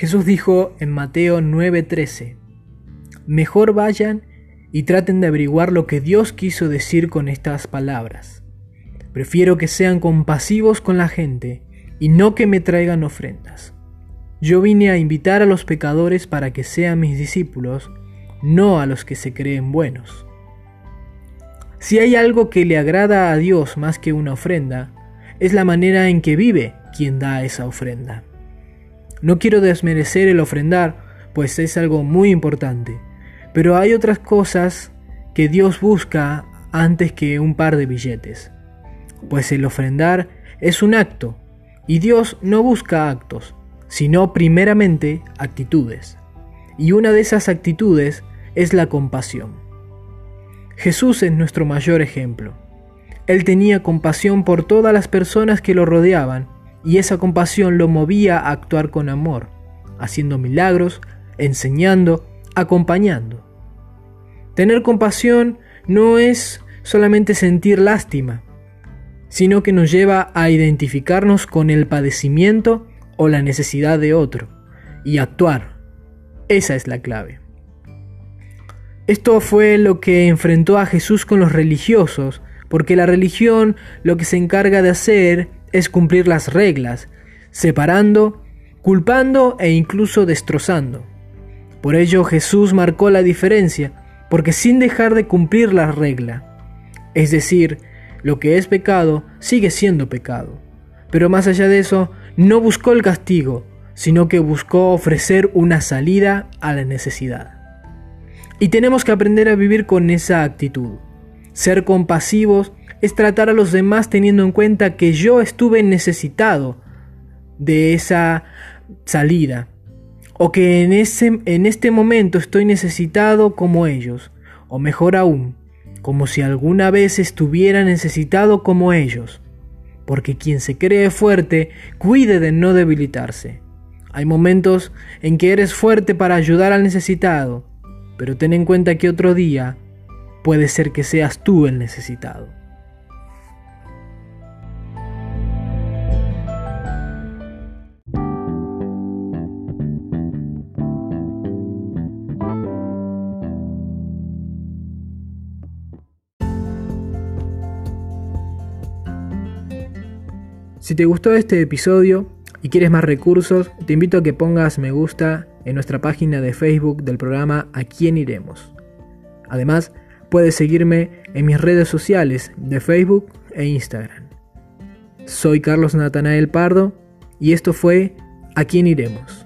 Jesús dijo en Mateo 9:13, Mejor vayan y traten de averiguar lo que Dios quiso decir con estas palabras. Prefiero que sean compasivos con la gente y no que me traigan ofrendas. Yo vine a invitar a los pecadores para que sean mis discípulos, no a los que se creen buenos. Si hay algo que le agrada a Dios más que una ofrenda, es la manera en que vive quien da esa ofrenda. No quiero desmerecer el ofrendar, pues es algo muy importante, pero hay otras cosas que Dios busca antes que un par de billetes, pues el ofrendar es un acto, y Dios no busca actos, sino primeramente actitudes. Y una de esas actitudes es la compasión. Jesús es nuestro mayor ejemplo. Él tenía compasión por todas las personas que lo rodeaban y esa compasión lo movía a actuar con amor, haciendo milagros, enseñando, acompañando. Tener compasión no es solamente sentir lástima, sino que nos lleva a identificarnos con el padecimiento o la necesidad de otro y actuar. Esa es la clave. Esto fue lo que enfrentó a Jesús con los religiosos, porque la religión lo que se encarga de hacer es cumplir las reglas, separando, culpando e incluso destrozando. Por ello Jesús marcó la diferencia, porque sin dejar de cumplir la regla, es decir, lo que es pecado sigue siendo pecado. Pero más allá de eso, no buscó el castigo, sino que buscó ofrecer una salida a la necesidad. Y tenemos que aprender a vivir con esa actitud. Ser compasivos es tratar a los demás teniendo en cuenta que yo estuve necesitado de esa salida o que en, ese, en este momento estoy necesitado como ellos, o mejor aún, como si alguna vez estuviera necesitado como ellos, porque quien se cree fuerte cuide de no debilitarse. Hay momentos en que eres fuerte para ayudar al necesitado, pero ten en cuenta que otro día puede ser que seas tú el necesitado. Si te gustó este episodio y quieres más recursos, te invito a que pongas me gusta en nuestra página de Facebook del programa A quién iremos. Además, puedes seguirme en mis redes sociales de Facebook e Instagram. Soy Carlos Natanael Pardo y esto fue A quién iremos.